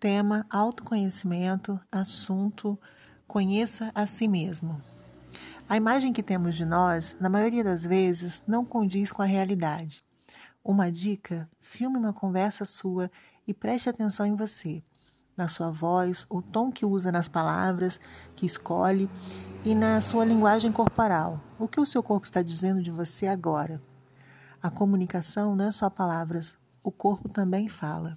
Tema: autoconhecimento, assunto: conheça a si mesmo. A imagem que temos de nós, na maioria das vezes, não condiz com a realidade. Uma dica: filme uma conversa sua e preste atenção em você, na sua voz, o tom que usa nas palavras que escolhe e na sua linguagem corporal. O que o seu corpo está dizendo de você agora? A comunicação não é só palavras, o corpo também fala.